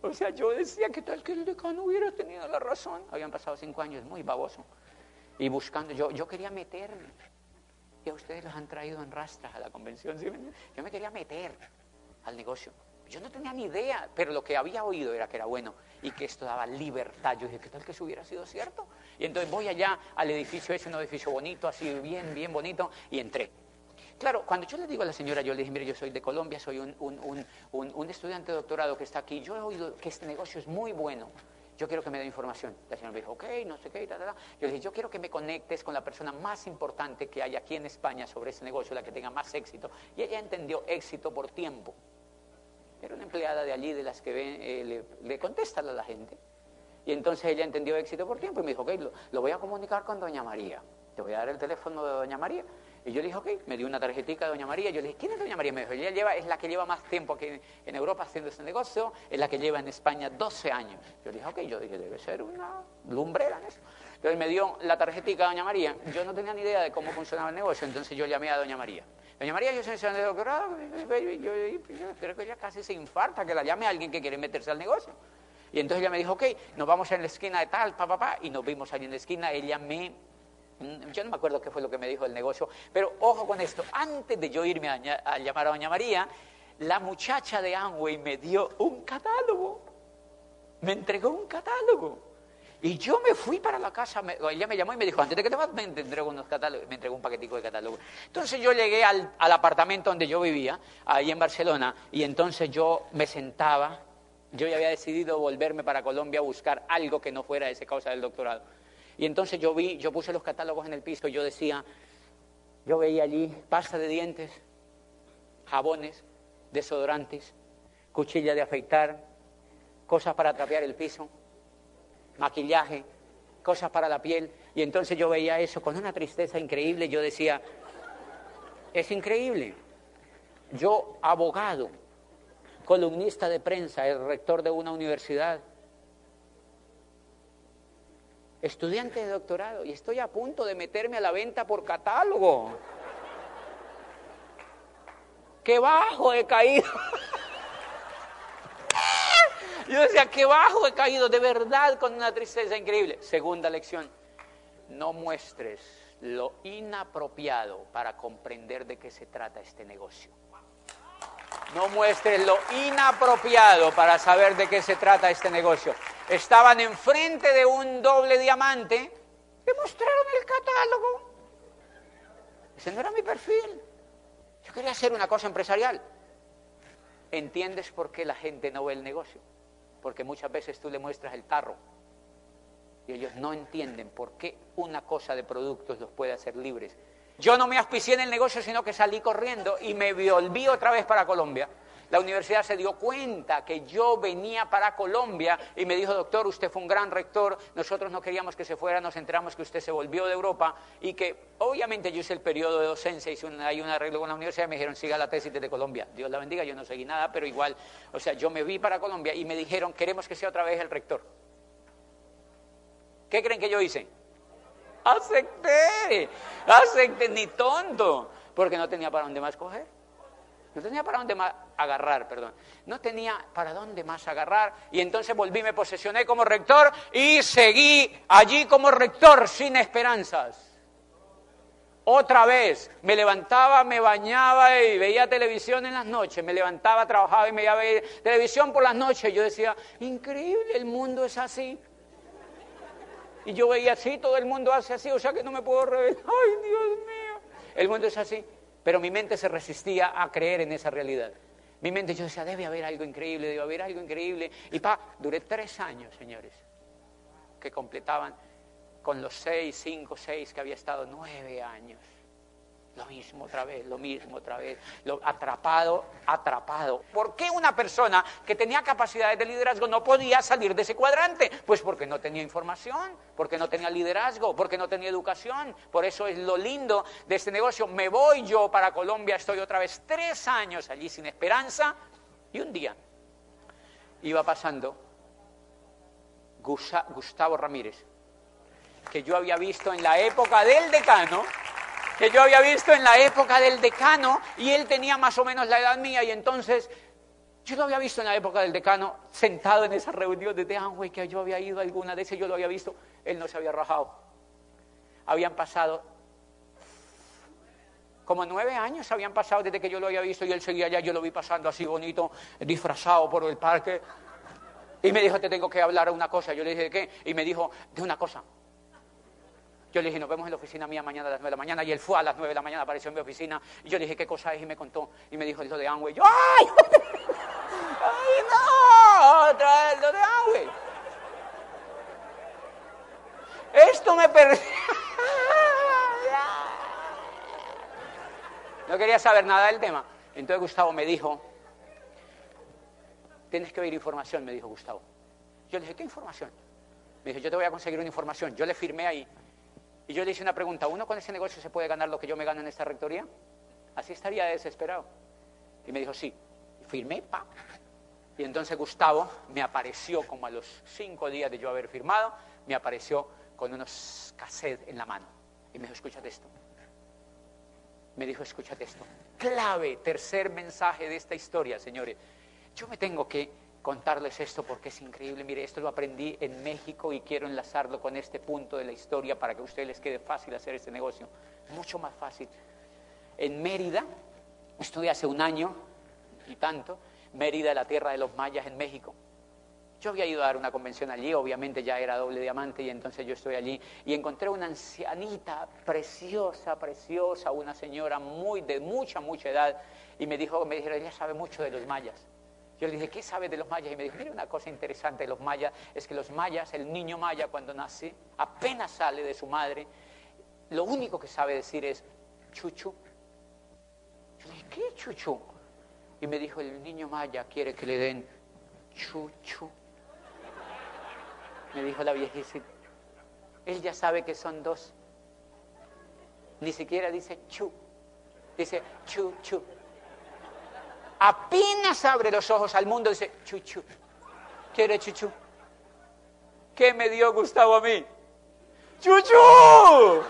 o sea, yo decía que tal que el decano hubiera tenido la razón. Habían pasado cinco años, muy baboso. Y buscando, yo, yo quería meterme. Y a ustedes los han traído en rastras a la convención. Yo me quería meter al negocio. Yo no tenía ni idea, pero lo que había oído era que era bueno y que esto daba libertad. Yo dije, ¿qué tal que eso hubiera sido cierto? Y entonces voy allá al edificio, es un edificio bonito, así bien, bien bonito, y entré. Claro, cuando yo le digo a la señora, yo le dije, mire, yo soy de Colombia, soy un, estudiante de doctorado que está aquí, yo he oído que este negocio es muy bueno, yo quiero que me dé información. La señora me dijo, ok, no sé qué, y tal, tal. Yo le dije, yo quiero que me conectes con la persona más importante que hay aquí en España sobre ese negocio, la que tenga más éxito. Y ella entendió éxito por tiempo. Era una empleada de allí, de las que eh, le, le, contestan a la gente. Y entonces ella entendió éxito por tiempo y me dijo, ok, lo voy a comunicar con doña María. Te voy a dar el teléfono de doña María y yo le dije, ok, me dio una tarjetita de Doña María. Yo le dije, ¿quién es Doña María? Me dijo, ella lleva, es la que lleva más tiempo aquí en Europa haciendo ese negocio, es la que lleva en España 12 años. Yo le dije, ok, yo dije, debe ser una lumbrera en eso. Entonces me dio la tarjetita de Doña María. Yo no tenía ni idea de cómo funcionaba el negocio, entonces yo llamé a Doña María. Doña María, yo soy de doctorado, yo, creo que ella casi se infarta que la llame a alguien que quiere meterse al negocio. Y entonces ella me dijo, ok, nos vamos en la esquina de tal, papá, papá, y nos vimos allí en la esquina. Ella me yo no me acuerdo qué fue lo que me dijo el negocio, pero ojo con esto, antes de yo irme a, llamar a Doña María, la muchacha de Amway me dio un catálogo, me entregó un catálogo. Y yo me fui para la casa, ella me llamó y me dijo, antes de que te vas, me entregó unos catálogos, me entregó un paquetico de catálogo. Entonces yo llegué al, al apartamento donde yo vivía, ahí en Barcelona, y entonces yo me sentaba, yo ya había decidido volverme para Colombia a buscar algo que no fuera ese causa del doctorado. Y entonces yo vi, yo puse los catálogos en el piso y yo decía, yo veía allí pasta de dientes, jabones, desodorantes, cuchilla de afeitar, cosas para trapear el piso, maquillaje, cosas para la piel. Y entonces yo veía eso con una tristeza increíble. Yo decía, es increíble. Yo, abogado, columnista de prensa, el rector de una universidad, estudiante de doctorado, y estoy a punto de meterme a la venta por catálogo. ¡Qué bajo he caído! (laughs) Yo decía, qué bajo he caído, de verdad, con una tristeza increíble. Segunda lección, no muestres lo inapropiado para comprender de qué se trata este negocio. No muestres lo inapropiado para saber de qué se trata este negocio. Estaban enfrente de un doble diamante, me mostraron el catálogo. Ese no era mi perfil. Yo quería hacer una cosa empresarial. ¿Entiendes por qué la gente no ve el negocio? Porque muchas veces tú le muestras el tarro y ellos no entienden por qué una cosa de productos los puede hacer libres. Yo no me auspicié en el negocio, sino que salí corriendo y me volví otra vez para Colombia. La universidad se dio cuenta que yo venía para Colombia y me dijo, doctor, usted fue un gran rector, nosotros no queríamos que se fuera, nos enteramos que usted se volvió de Europa y que obviamente yo hice el periodo de docencia, hice un, hay un arreglo con la universidad me dijeron, siga la tesis desde Colombia. Dios la bendiga, yo no seguí nada, pero igual, o sea, yo me vi para Colombia y me dijeron, queremos que sea otra vez el rector. ¿Qué creen que yo hice? Acepté, acepté, ni tonto, porque no tenía para dónde más coger. No tenía para dónde más agarrar, perdón. No tenía para dónde más agarrar. Y entonces volví, me posesioné como rector y seguí allí como rector sin esperanzas. Otra vez, me levantaba, me bañaba y veía televisión en las noches. Me levantaba, trabajaba y me iba a ver televisión por las noches. Yo decía, increíble, el mundo es así. Y yo veía así, todo el mundo hace así, o sea que no me puedo revelar. (laughs) Ay, Dios mío. El mundo es así. Pero mi mente se resistía a creer en esa realidad. Mi mente, yo decía, debe haber algo increíble, debe haber algo increíble. Y pa, duré tres años, señores, que completaban con los seis, cinco, seis que había estado, nueve años. Lo mismo otra vez, lo mismo otra vez, atrapado, atrapado. ¿Por qué una persona que tenía capacidades de liderazgo no podía salir de ese cuadrante? Pues porque no tenía información, porque no tenía liderazgo, porque no tenía educación. Por eso es lo lindo de este negocio. Me voy yo para Colombia, estoy otra vez tres años allí sin esperanza y un día iba pasando Gustavo Ramírez, que yo había visto en la época del decano que yo había visto en la época del decano y él tenía más o menos la edad mía y entonces yo lo había visto en la época del decano sentado en esa reunión de güey, que yo había ido alguna de esas, yo lo había visto, él no se había rajado. Habían pasado como nueve años habían pasado desde que yo lo había visto y él seguía allá, yo lo vi pasando así bonito, disfrazado por el parque. Y me dijo, te tengo que hablar una cosa. Yo le dije, ¿de qué? Y me dijo, de una cosa. Yo le dije, nos vemos en la oficina mía mañana a las 9 de la mañana. Y él fue a las 9 de la mañana, apareció en mi oficina. Y yo le dije, ¿qué cosa es? Y me contó. Y me dijo, lo de Amway. Yo, ¡ay! (laughs) ¡Ay, no! Otra vez lo de Amway. Esto me perdió. (laughs) no quería saber nada del tema. Entonces Gustavo me dijo, tienes que oír información, me dijo Gustavo. Yo le dije, ¿qué información? Me dijo, yo te voy a conseguir una información. Yo le firmé ahí y yo le hice una pregunta, ¿uno con ese negocio se puede ganar lo que yo me gano en esta rectoría? Así estaría desesperado. Y me dijo, sí. Y firmé, pa. Y entonces Gustavo me apareció, como a los cinco días de yo haber firmado, me apareció con unos cassettes en la mano. Y me dijo, escúchate esto. Me dijo, escúchate esto. Clave, tercer mensaje de esta historia, señores. Yo me tengo que contarles esto porque es increíble. Mire, esto lo aprendí en México y quiero enlazarlo con este punto de la historia para que a ustedes les quede fácil hacer este negocio. Mucho más fácil. En Mérida, estuve hace un año y tanto, Mérida, la tierra de los mayas en México. Yo había ido a dar una convención allí, obviamente ya era doble diamante y entonces yo estoy allí y encontré una ancianita preciosa, preciosa, una señora muy de mucha, mucha edad y me dijo, me dijeron, ella sabe mucho de los mayas. Yo le dije, ¿qué sabe de los mayas? Y me dijo, mira, una cosa interesante de los mayas es que los mayas, el niño maya cuando nace, apenas sale de su madre, lo único que sabe decir es chuchu. Yo le dije, ¿qué chuchu? Y me dijo, el niño maya quiere que le den chuchu. Me dijo la viejecita. Él ya sabe que son dos. Ni siquiera dice chu. Dice chu, chu. Apenas abre los ojos al mundo, dice chu, chu. ¿Quiere chuchu? ¿Qué me dio Gustavo a mí? ¡Chuchu!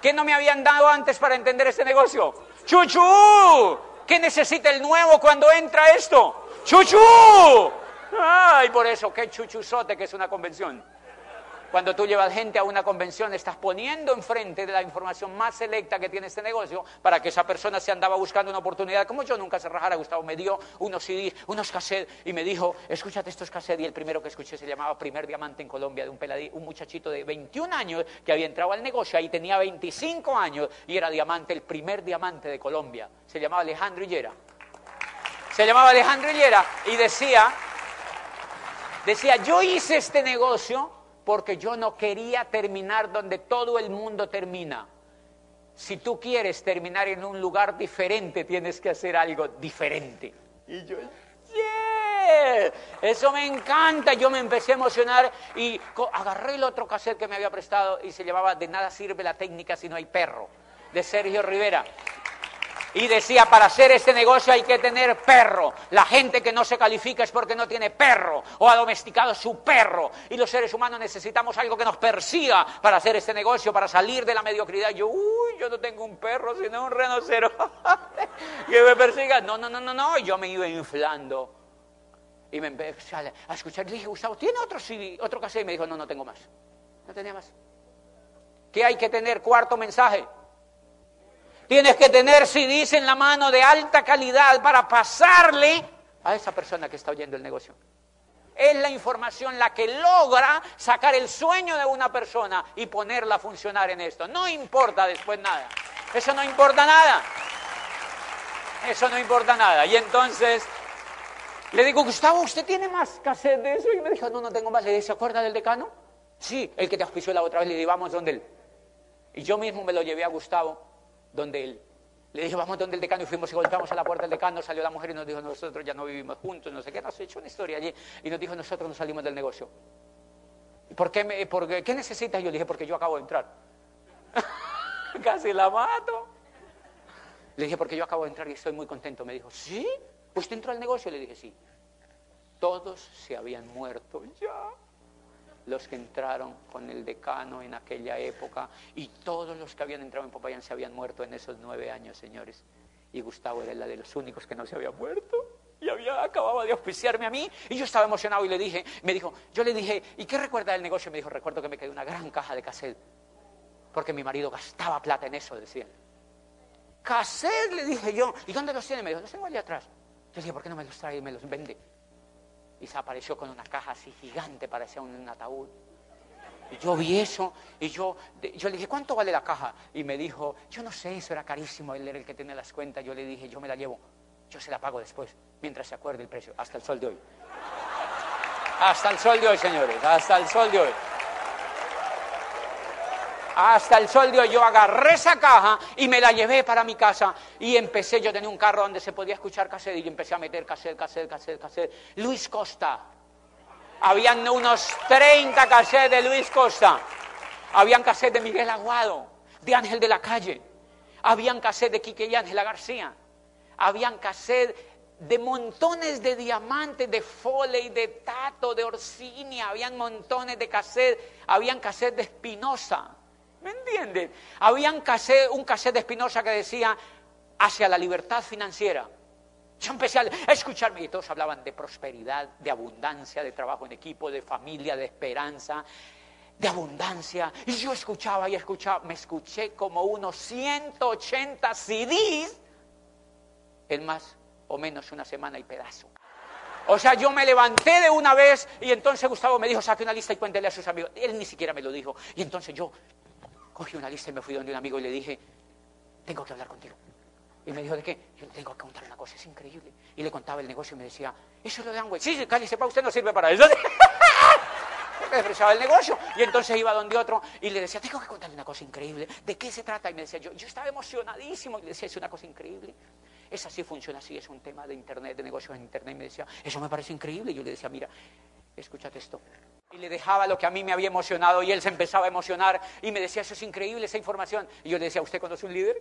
¿Qué no me habían dado antes para entender este negocio? ¡Chuchu! ¿Qué necesita el nuevo cuando entra esto? ¡Chuchu! ¡Ay, por eso! ¡Qué chuchuzote que es una convención! Cuando tú llevas gente a una convención, estás poniendo enfrente de la información más selecta que tiene este negocio para que esa persona se andaba buscando una oportunidad. Como yo nunca se rajara, Gustavo me dio unos CDs, unos cassettes y me dijo, escúchate estos cassettes. Y el primero que escuché se llamaba Primer Diamante en Colombia, de un, un muchachito de 21 años que había entrado al negocio, ahí tenía 25 años y era diamante, el primer diamante de Colombia. Se llamaba Alejandro Hillera. Se llamaba Alejandro Hillera y decía, decía, yo hice este negocio porque yo no quería terminar donde todo el mundo termina. Si tú quieres terminar en un lugar diferente, tienes que hacer algo diferente. Y yo, yeah, eso me encanta. Yo me empecé a emocionar y agarré el otro cassette que me había prestado y se llamaba De nada sirve la técnica si no hay perro, de Sergio Rivera y decía, para hacer este negocio hay que tener perro. La gente que no se califica es porque no tiene perro o ha domesticado su perro. Y los seres humanos necesitamos algo que nos persiga para hacer este negocio, para salir de la mediocridad. Yo, uy, yo no tengo un perro, sino un renocero (laughs) que me persiga. No, no, no, no, no. Yo me iba inflando. Y me empecé a escuchar. Le dije, Gustavo, ¿tiene otro CD, otro cassette? Y me dijo, no, no tengo más. No tenía más. ¿Qué hay que tener? Cuarto mensaje. Tienes que tener CDs en la mano de alta calidad para pasarle a esa persona que está oyendo el negocio. Es la información la que logra sacar el sueño de una persona y ponerla a funcionar en esto. No importa después nada. Eso no importa nada. Eso no importa nada. Y entonces le digo, Gustavo, ¿usted tiene más cassette de eso? Y me dijo, no, no tengo más. Le dije, ¿se acuerda del decano? Sí, el que te auspició la otra vez. Le dije, vamos donde él. Y yo mismo me lo llevé a Gustavo donde él. Le dije, vamos donde el decano y fuimos y golpeamos a la puerta del decano, salió la mujer y nos dijo, nosotros ya no vivimos juntos, no sé qué, nos echó una historia allí y nos dijo, nosotros no salimos del negocio. ¿Por qué, me, por qué, necesitas? Yo le dije, porque yo acabo de entrar. (laughs) Casi la mato. Le dije, porque yo acabo de entrar y estoy muy contento. Me dijo, ¿sí? ¿Usted entró al negocio? Le dije, sí. Todos se habían muerto ya los que entraron con el decano en aquella época y todos los que habían entrado en Popayán se habían muerto en esos nueve años, señores. Y Gustavo era la de los únicos que no se había muerto y había acababa de auspiciarme a mí y yo estaba emocionado y le dije, me dijo, yo le dije, ¿y qué recuerda del negocio? Me dijo, recuerdo que me quedé una gran caja de cassette porque mi marido gastaba plata en eso, decía. Cassette, le dije yo, ¿y dónde los tiene? Me dijo, los tengo allá atrás. Yo dije, ¿por qué no me los trae y me los vende? Y se apareció con una caja así gigante, parecía un, ataúd. Y yo vi eso y yo, yo le dije, ¿cuánto vale la caja? Y me dijo, yo no sé, eso era carísimo, él era el que tenía las cuentas. Yo le dije, yo me la llevo, yo se la pago después, mientras se acuerde el precio, hasta el sol de hoy. Hasta el sol de hoy, señores, hasta el sol de hoy. Hasta el sol de yo agarré esa caja y me la llevé para mi casa y empecé, yo tenía un carro donde se podía escuchar cassette y empecé a meter cassette, cassette, cassette, cassette. Luis Costa. Habían unos 30 cassettes de Luis Costa. Habían cassette de Miguel Aguado, de Ángel de la Calle. Habían cassette de Quique y Ángela García. Habían cassette de montones de diamantes, de Foley, de Tato, de Orsini, habían montones de cassette, habían cassette de Espinosa, ¿Me entienden? Había un cassette, de Espinosa que decía hacia la libertad financiera. Yo empecé a escucharme y todos hablaban de prosperidad, de abundancia, de trabajo en equipo, de familia, de esperanza, de abundancia. Y yo escuchaba y escuchaba, me escuché como unos 180 CDs en más o menos una semana y pedazo. O sea, yo me levanté de una vez y entonces Gustavo me dijo, saque una lista y cuéntele a sus amigos. Él ni siquiera me lo dijo. Y entonces yo cogí una lista y me fui donde un amigo y le dije, tengo que hablar contigo. Y me dijo, ¿de qué? Yo tengo que contar una cosa, es increíble. Y le contaba el negocio y me decía, eso es lo de Amway. Sí, sí, cállese sepa, usted no sirve para eso. (laughs) me despreciaba el negocio. Y entonces iba donde otro y le decía, tengo que contarle una cosa increíble. ¿De qué se trata? Y me decía, yo, yo estaba emocionadísimo. Y le decía, es una cosa increíble. Es así, funciona así, es un tema de internet, de negocios en internet. Y me decía, eso me parece increíble. Y yo le decía, mira, escúchate esto. Y le dejaba lo que a mí me había emocionado y él se empezaba a emocionar y me decía, eso es increíble, esa información. Y yo le decía, ¿usted conoce un líder?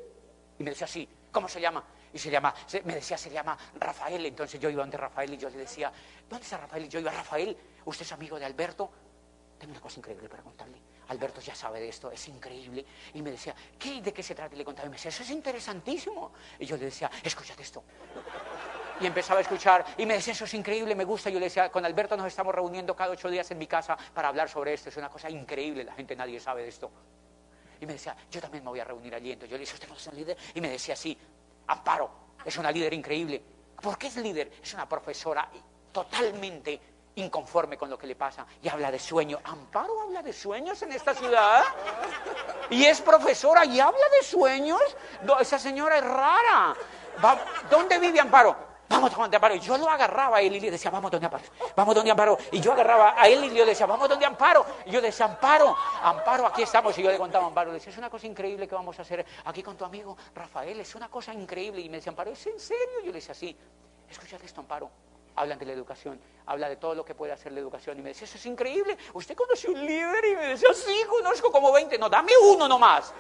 Y me decía, sí, ¿cómo se llama? Y se llama, me decía, se llama Rafael. Entonces yo iba donde Rafael y yo le decía, ¿dónde está Rafael? Y yo iba, Rafael, ¿usted es amigo de Alberto? Tengo una cosa increíble para contarle. Alberto ya sabe de esto, es increíble. Y me decía, ¿qué, ¿de qué se trata? Y le contaba y me decía, eso es interesantísimo. Y yo le decía, escúchate esto. Y empezaba a escuchar y me decía, eso es increíble, me gusta. Yo le decía, con Alberto nos estamos reuniendo cada ocho días en mi casa para hablar sobre esto. Es una cosa increíble, la gente nadie sabe de esto. Y me decía, yo también me voy a reunir allí. Entonces yo le decía, ¿usted no es un líder? Y me decía, sí, Amparo, es una líder increíble. ¿Por qué es líder? Es una profesora totalmente inconforme con lo que le pasa y habla de sueño. ¿Amparo habla de sueños en esta ciudad? Y es profesora y habla de sueños. Esa señora es rara. ¿Dónde vive Amparo? Vamos donde Amparo. Yo lo agarraba a él y le decía, vamos donde Amparo. Vamos donde Amparo. Y yo agarraba a él y yo decía, vamos donde Amparo. Y yo decía, Amparo, Amparo, aquí estamos. Y yo le contaba a Amparo, le decía, es una cosa increíble que vamos a hacer aquí con tu amigo Rafael. Es una cosa increíble. Y me decía, Amparo, ¿es en serio? Y yo le decía, sí. Escúchate esto, Amparo hablan de la educación, habla de todo lo que puede hacer la educación. Y me decía, eso es increíble, ¿usted conoce un líder? Y me decía, sí, conozco como 20. No, dame uno nomás.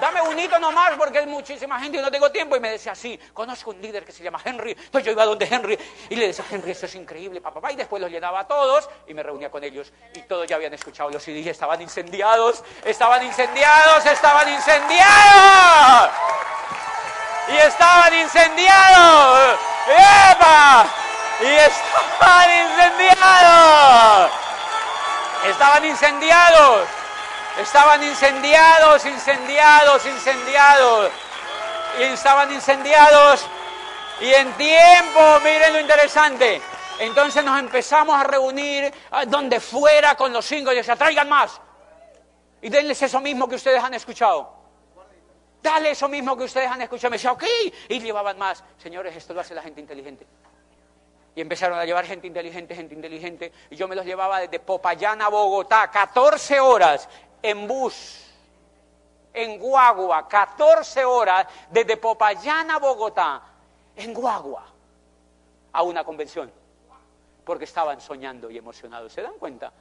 Dame un hito nomás porque hay muchísima gente y no tengo tiempo. Y me decía, sí, conozco un líder que se llama Henry. Entonces yo iba donde Henry y le decía, Henry, eso es increíble, papá. Y después los llenaba a todos y me reunía con ellos. Y todos ya habían escuchado los CDs, estaban incendiados, estaban incendiados, estaban incendiados. Y estaban incendiados. ¡Epa! Y estaban incendiados. Estaban incendiados. Estaban incendiados, incendiados, incendiados. Y estaban incendiados. Y en tiempo, miren lo interesante. Entonces nos empezamos a reunir donde fuera con los cinco y decía, traigan más. Y denles eso mismo que ustedes han escuchado. Dale eso mismo que ustedes han escuchado. Me decía, ok. Y llevaban más. Señores, esto lo hace la gente inteligente. Y empezaron a llevar gente inteligente, gente inteligente. Y yo me los llevaba desde Popayán a Bogotá, 14 horas en bus, en guagua, 14 horas desde Popayán a Bogotá, en guagua, a una convención. Porque estaban soñando y emocionados. ¿Se dan cuenta?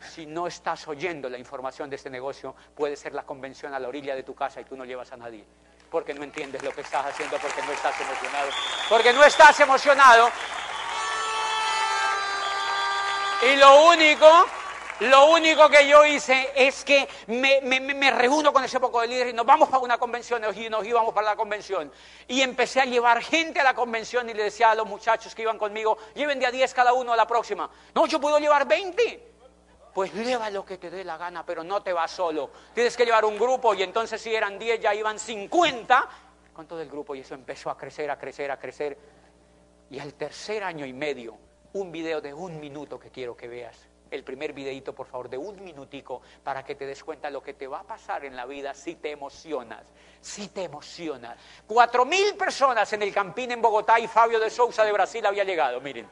Si no estás oyendo la información de este negocio, puede ser la convención a la orilla de tu casa y tú no llevas a nadie porque no entiendes lo que estás haciendo, porque no estás emocionado. Porque no estás emocionado y lo único, lo único que yo hice es que me, reúno con ese poco de líderes y nos vamos para una convención y nos íbamos para la convención. Y empecé a llevar gente a la convención y le decía a los muchachos que iban conmigo, lleven de a 10 cada uno a la próxima. No, yo puedo llevar 20. Pues lleva lo que te dé la gana, pero no te vas solo. Tienes que llevar un grupo y entonces si eran 10 ya iban 50 con todo el grupo y eso empezó a crecer, a crecer, a crecer. Y al tercer año y medio un video de un minuto que quiero que veas. El primer videito, por favor, de un minutico para que te des cuenta lo que te va a pasar en la vida si te emocionas. Si te emocionas. Cuatro mil personas en el Campín en Bogotá y Fabio de Sousa de Brasil había llegado. Miren,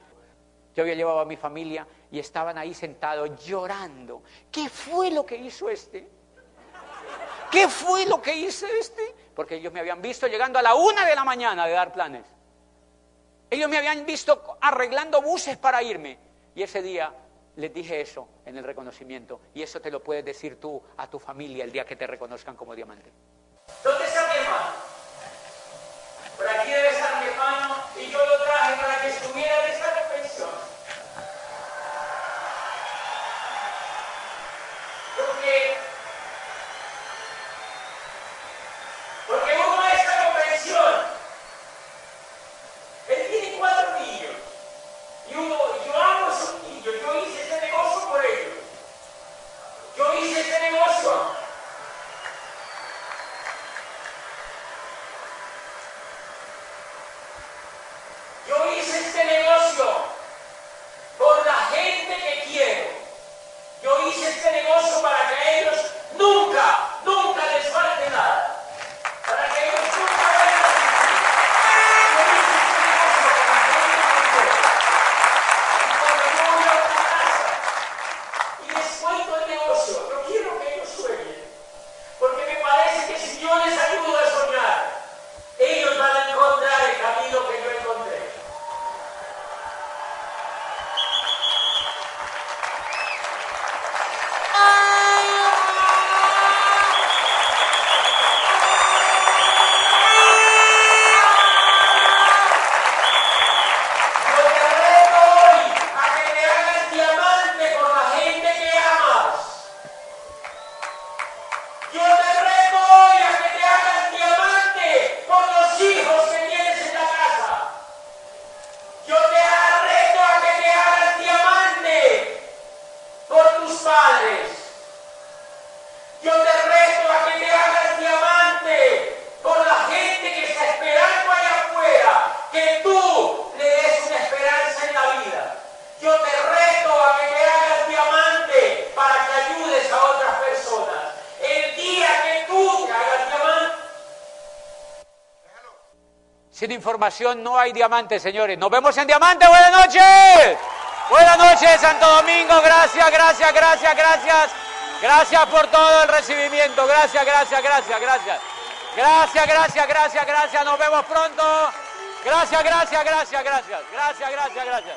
yo había llevado a mi familia y estaban ahí sentados llorando. ¿Qué fue lo que hizo este? ¿Qué fue lo que hizo este? Porque ellos me habían visto llegando a la una de la mañana de dar planes. Ellos me habían visto arreglando buses para irme. Y ese día les dije eso en el reconocimiento. Y eso te lo puedes decir tú a tu familia el día que te reconozcan como diamante. No hay diamantes, señores. Nos vemos en Diamante, buenas noches. Buenas noches, Santo Domingo, gracias, gracias, gracias, gracias. Gracias por todo el recibimiento, gracias, gracias, gracias, gracias. Gracias, gracias, gracias, gracias, nos vemos pronto. Gracias, gracias, gracias, gracias, gracias, gracias, gracias.